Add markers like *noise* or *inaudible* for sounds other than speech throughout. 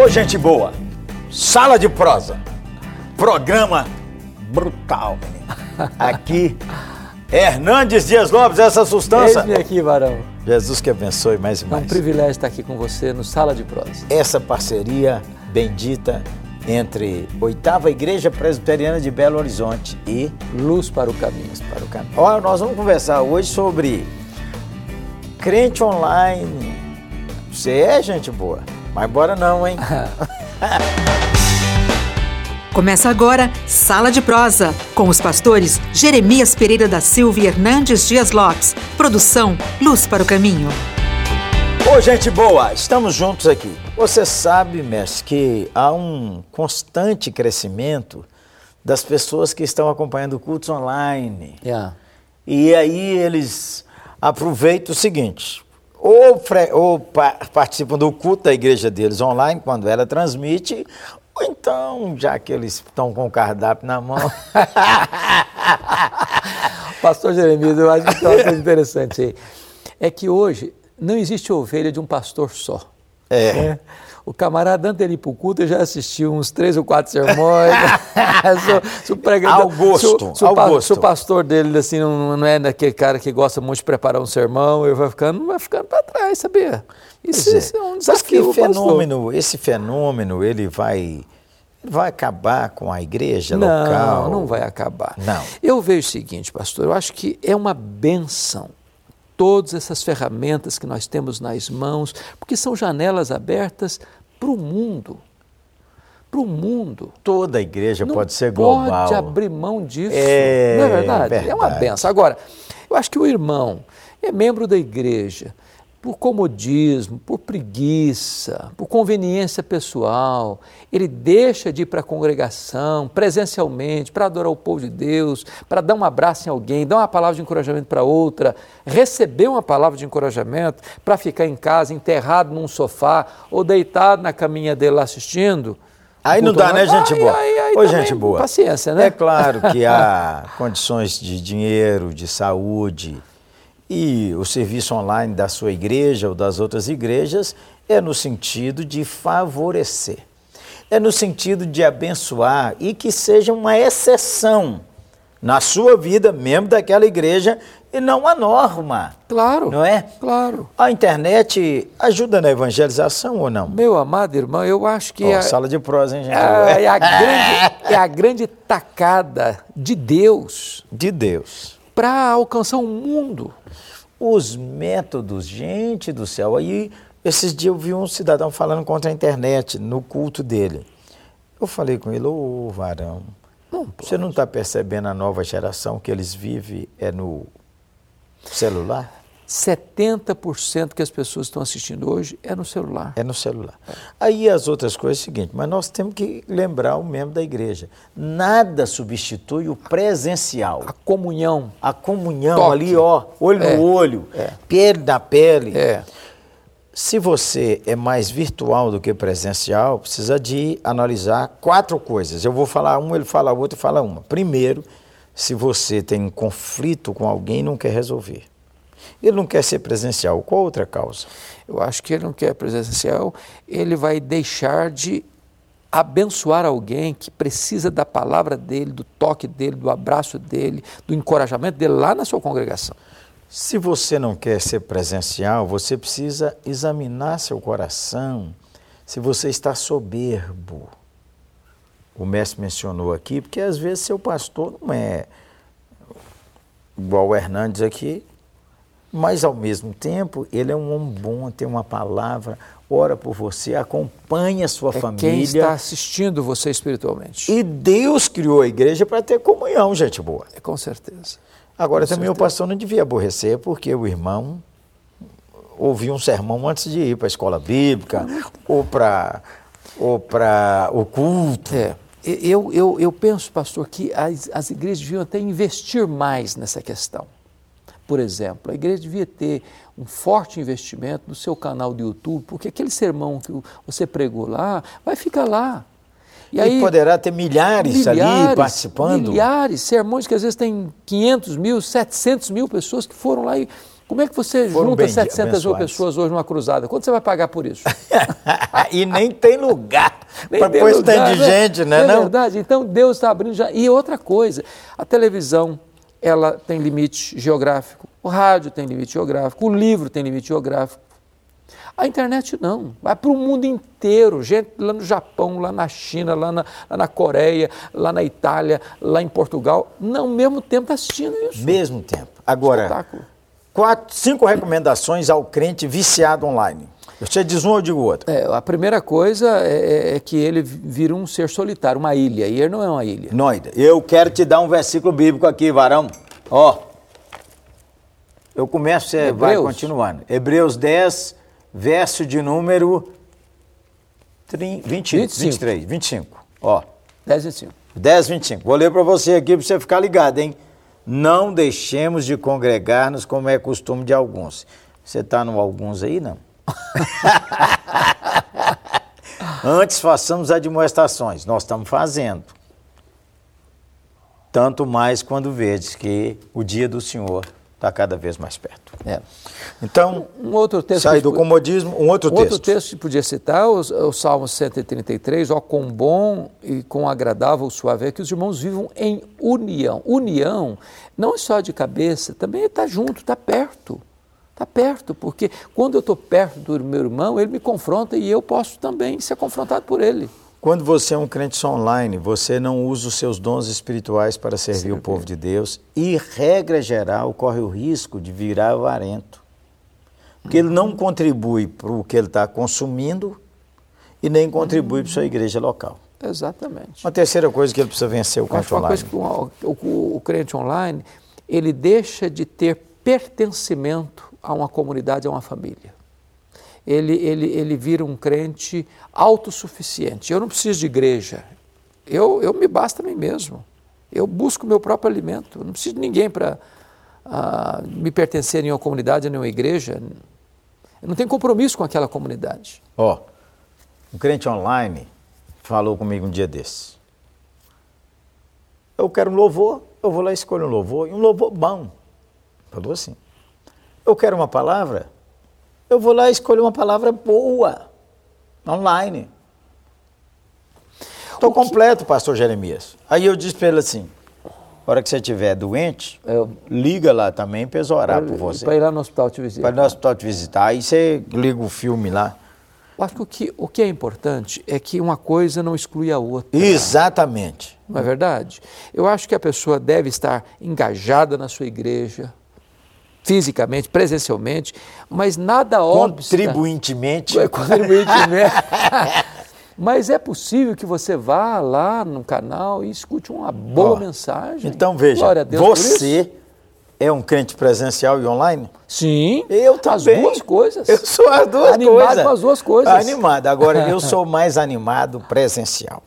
Ô, gente boa, sala de prosa, programa brutal, menino. Aqui, *laughs* Hernandes Dias Lopes, essa sustância. Eis-me aqui, Varão. Jesus que abençoe mais e É mais. um privilégio estar aqui com você no Sala de Prosa. Essa parceria bendita entre Oitava Igreja Presbiteriana de Belo Horizonte e Luz para o caminho. para o caminho. Ó, nós vamos conversar hoje sobre crente online. Você é gente boa, mas bora não, hein? *laughs* Começa agora Sala de Prosa, com os pastores Jeremias Pereira da Silva e Hernandes Dias Lopes. Produção Luz para o Caminho. Ô, gente boa, estamos juntos aqui. Você sabe, mestre, que há um constante crescimento das pessoas que estão acompanhando cultos online. Yeah. E aí eles aproveitam o seguinte: ou, fre- ou pa- participam do culto da igreja deles online, quando ela transmite, ou então, já que eles estão com o cardápio na mão. *laughs* Pastor Jeremias, eu acho que tem uma coisa interessante aí. É que hoje não existe ovelha de um pastor só. É. né? O camarada, antes dele ir para o culto, já assistiu uns três ou quatro sermões. se, se o pregador- Ao gosto, se o- se o ao pa- gosto. se o pastor dele assim, não, não é daquele cara que gosta muito de preparar um sermão, ele vai ficando, vai ficando para trás, sabia? Isso, é. isso é um Mas desafio. que ao pastor. fenômeno, esse fenômeno, ele vai, vai acabar com a igreja Não, local? não vai acabar. Não. Eu vejo o seguinte, pastor, eu acho que é uma benção todas essas ferramentas que nós temos nas mãos, porque são janelas abertas para o mundo. Para o mundo. Toda a igreja Não pode ser global. Pode abrir mão disso. É não é verdade? É uma verdade. benção. Agora, eu acho que o irmão é membro da igreja por comodismo, por preguiça, por conveniência pessoal. Ele deixa de ir para a congregação presencialmente para adorar o povo de Deus, para dar um abraço em alguém, dar uma palavra de encorajamento para outra, receber uma palavra de encorajamento para ficar em casa enterrado num sofá ou deitado na caminha dele lá assistindo. Aí não dá, né, gente boa? aí- aí Ô, gente boa. Paciência, né? É claro que há *laughs* condições de dinheiro, de saúde e o serviço online da sua igreja ou das outras igrejas é no sentido de favorecer, é no sentido de abençoar e que seja uma exceção na sua vida, membro daquela igreja, e não a norma. Claro. Não é? Claro. A internet ajuda na evangelização ou não? Meu amado irmão, eu acho que Ó, a- Sala de prosa, hein, gente? é, é a *laughs* grande, é a grande tacada de Deus De Deus. Para alcançar o mundo. Os métodos, gente do céu. Aí, esses dias eu vi um cidadão falando contra a internet no culto dele. Eu falei com ele, ô varão, você não está percebendo a nova geração que eles vivem é no celular? 70% que as pessoas estão assistindo hoje é no celular. É no celular. Aí as outras coisas é o seguinte, mas nós temos que lembrar o membro da igreja. Nada substitui o presencial. A comunhão. A comunhão Toque. ali, ó, olho É. no olho, pele na pele. É. Se você é mais virtual do que presencial, precisa de analisar quatro coisas. Eu vou falar uma, ele fala outra e fala uma. Primeiro, se você tem um conflito com alguém e não quer resolver. Ele não quer ser presencial. Qual outra causa? Eu acho que ele não quer presencial, ele vai deixar de abençoar alguém que precisa da palavra dele, do toque dele, do abraço dele, do encorajamento dele lá na sua congregação. Se você não quer ser presencial, você precisa examinar seu coração se você está soberbo. O mestre mencionou aqui, porque às vezes seu pastor não é igual o Hernandes aqui, mas ao mesmo tempo ele é um homem bom, tem uma palavra, ora por você, acompanha a sua É quem família. está assistindo você espiritualmente. E Deus criou a igreja para ter comunhão, gente boa. É, com certeza. Agora Com também o certeza. pastor não devia aborrecer porque o irmão ouvia um sermão antes de ir para a escola bíblica ou para ou para o culto. É. Eu, eu, eu penso, pastor, que as, as igrejas deviam até investir mais nessa questão. Por exemplo, a igreja devia ter um forte investimento no seu canal do YouTube, porque aquele sermão que você pregou lá vai ficar lá. E, poderá ter milhares, ali participando. Milhares, sermões que às vezes tem 500 mil, 700 mil pessoas que foram lá e Como é que você Foram junta bem 700 mil pessoas hoje numa cruzada? Quanto você vai pagar por isso? *laughs* e nem tem lugar *laughs* para tem pôr stand de gente, né? É Não? verdade. Então Deus está abrindo já. E outra coisa, a televisão ela tem limite geográfico, o rádio tem limite geográfico, o livro tem limite geográfico. A internet não, vai para o mundo inteiro, gente lá no Japão, lá na China, lá na, lá na Coreia, lá na Itália, lá em Portugal, não, mesmo tempo está assistindo isso. Mesmo tempo. Agora, Espetáculo. quatro, cinco recomendações ao crente viciado online. Você diz um, eu digo outro. É, a primeira coisa é, é que ele vira um ser solitário, uma ilha, e ele não é uma ilha. Noida, eu quero te dar um versículo bíblico aqui, varão. Ó. Eu começo, você vai continuando. Hebreus 10, verso de número 30, 20, 25. 23, 25. Ó. 10 e 5. 10, 25. Vou ler para você aqui para você ficar ligado, hein? Não deixemos de congregar-nos como é costume de alguns. Você está no alguns aí, não? *laughs* Antes façamos admoestações. Nós estamos fazendo. Tanto mais quando vedes que o dia do Senhor está cada vez mais perto. É. Então, Um outro texto sai do comodismo, um outro Um texto. outro texto que podia citar, o, o Salmo 133, ó, quão bom e quão agradável suave é que os irmãos vivam em união. União não é só de cabeça, também está junto, está perto. Está perto, porque quando eu estou perto do meu irmão, ele me confronta e eu posso também ser confrontado por ele. Quando você é um crente online, você não usa os seus dons espirituais para servir o povo de Deus e, regra geral, corre o risco de virar avarento. Porque ele não contribui para o que ele está consumindo e nem contribui para a sua igreja local. Exatamente. Uma terceira coisa que ele precisa vencer o crente uma online. coisa que o, o- o crente online, ele deixa de ter pertencimento a uma comunidade, a uma família. Ele, ele, ele vira um crente autossuficiente. Eu não preciso de igreja. Eu, eu me basta a mim mesmo. Eu busco meu próprio alimento. Eu não preciso de ninguém para ah, me pertencer a nenhuma comunidade, a nenhuma igreja. Eu não tenho compromisso com aquela comunidade. Ó, um crente online falou comigo um dia desses. Eu quero um louvor, eu vou lá e escolho um louvor, e um louvor bom. Falou assim. Eu quero uma palavra, eu vou lá e escolho uma palavra boa, online. Estou completo, pastor Jeremias. Aí eu disse para ele assim, a hora que você estiver doente, Eu- liga lá também para eles orar por você. Para ir lá no hospital te visitar. Para ir no hospital te visitar. Aí você liga o filme lá. Eu acho que o, que o que é importante é que uma coisa não exclui a outra. Exatamente. Não é verdade? Eu acho que a pessoa deve estar engajada na sua igreja, fisicamente, presencialmente, mas nada obsta. Contribuintemente. É, *laughs* contribuintemente. *laughs* mas é possível que você vá lá no canal e escute uma boa Ó, mensagem. Então veja, você é um crente presencial e online? Sim, Eu as também. duas coisas. Eu sou as duas Animado coisas. com as duas coisas. Animado. Agora, eu *laughs* sou mais animado presencial.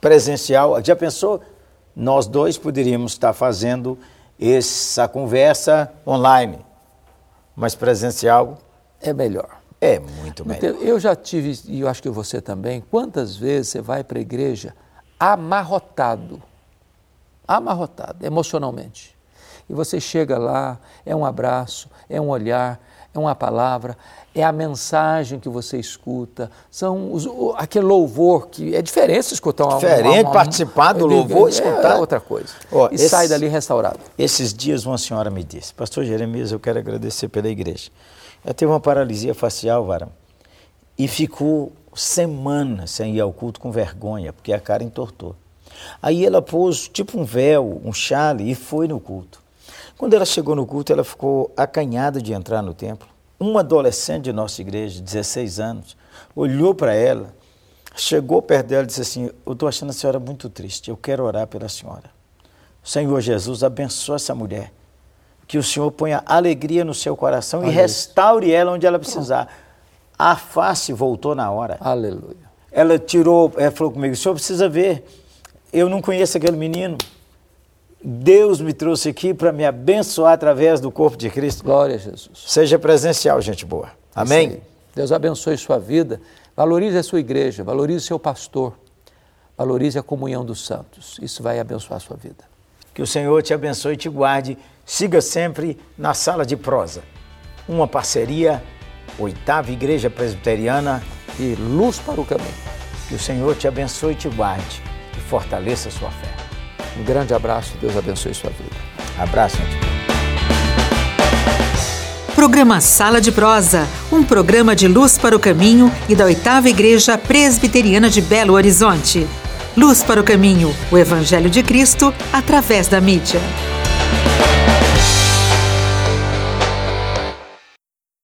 Presencial, já pensou? Nós dois poderíamos estar fazendo essa conversa online, mas presencial É melhor. é muito melhor. Eu já tive, e eu acho que você também, quantas vezes você vai para a igreja amarrotado, amarrotado emocionalmente. E você chega lá, é um abraço, é um olhar, é uma palavra, é a mensagem que você escuta, são os, o- aquele louvor que é diferente escutar uma, Diferente, uma- uma- participar do louvor, é, escutar. É outra coisa. E esse- sai dali restaurado. Esses dias uma senhora me disse, Pastor Jeremias, eu quero agradecer pela igreja. Ela teve uma paralisia facial, varão, e ficou semanas sem ir ao culto com vergonha, porque a cara entortou. Aí ela pôs tipo um véu, um chale e foi no culto. Quando ela chegou no culto, ela ficou acanhada de entrar no templo. Um adolescente de nossa igreja, de 16 anos, olhou para ela, chegou perto dela e disse assim: Eu estou achando a senhora muito triste, eu quero orar pela senhora. Senhor Jesus, abençoe essa mulher. Que o Senhor ponha alegria no seu coração e Olha restaure ela onde ela precisar. A face voltou na hora. Aleluia. Ela tirou, ela falou comigo: o senhor precisa ver. Eu não conheço aquele menino. Deus me trouxe aqui para me abençoar através do corpo de Cristo. Glória a Jesus. Seja presencial, gente boa. Amém? Deus abençoe sua vida. Valorize a sua igreja, valorize o seu pastor, valorize a comunhão dos santos. Isso vai abençoar a sua vida. Que o Senhor te abençoe e te guarde. Siga sempre na sala de prosa. Uma parceria, Oitava Igreja Presbiteriana e Luz para o Caminho. Que o Senhor te abençoe e te guarde e fortaleça a sua fé. Um grande abraço, Deus abençoe sua vida. Abraço. Programa Sala de Prosa, um programa de luz para o caminho e da Oitava Igreja Presbiteriana de Belo Horizonte. Luz para o caminho, o Evangelho de Cristo através da mídia.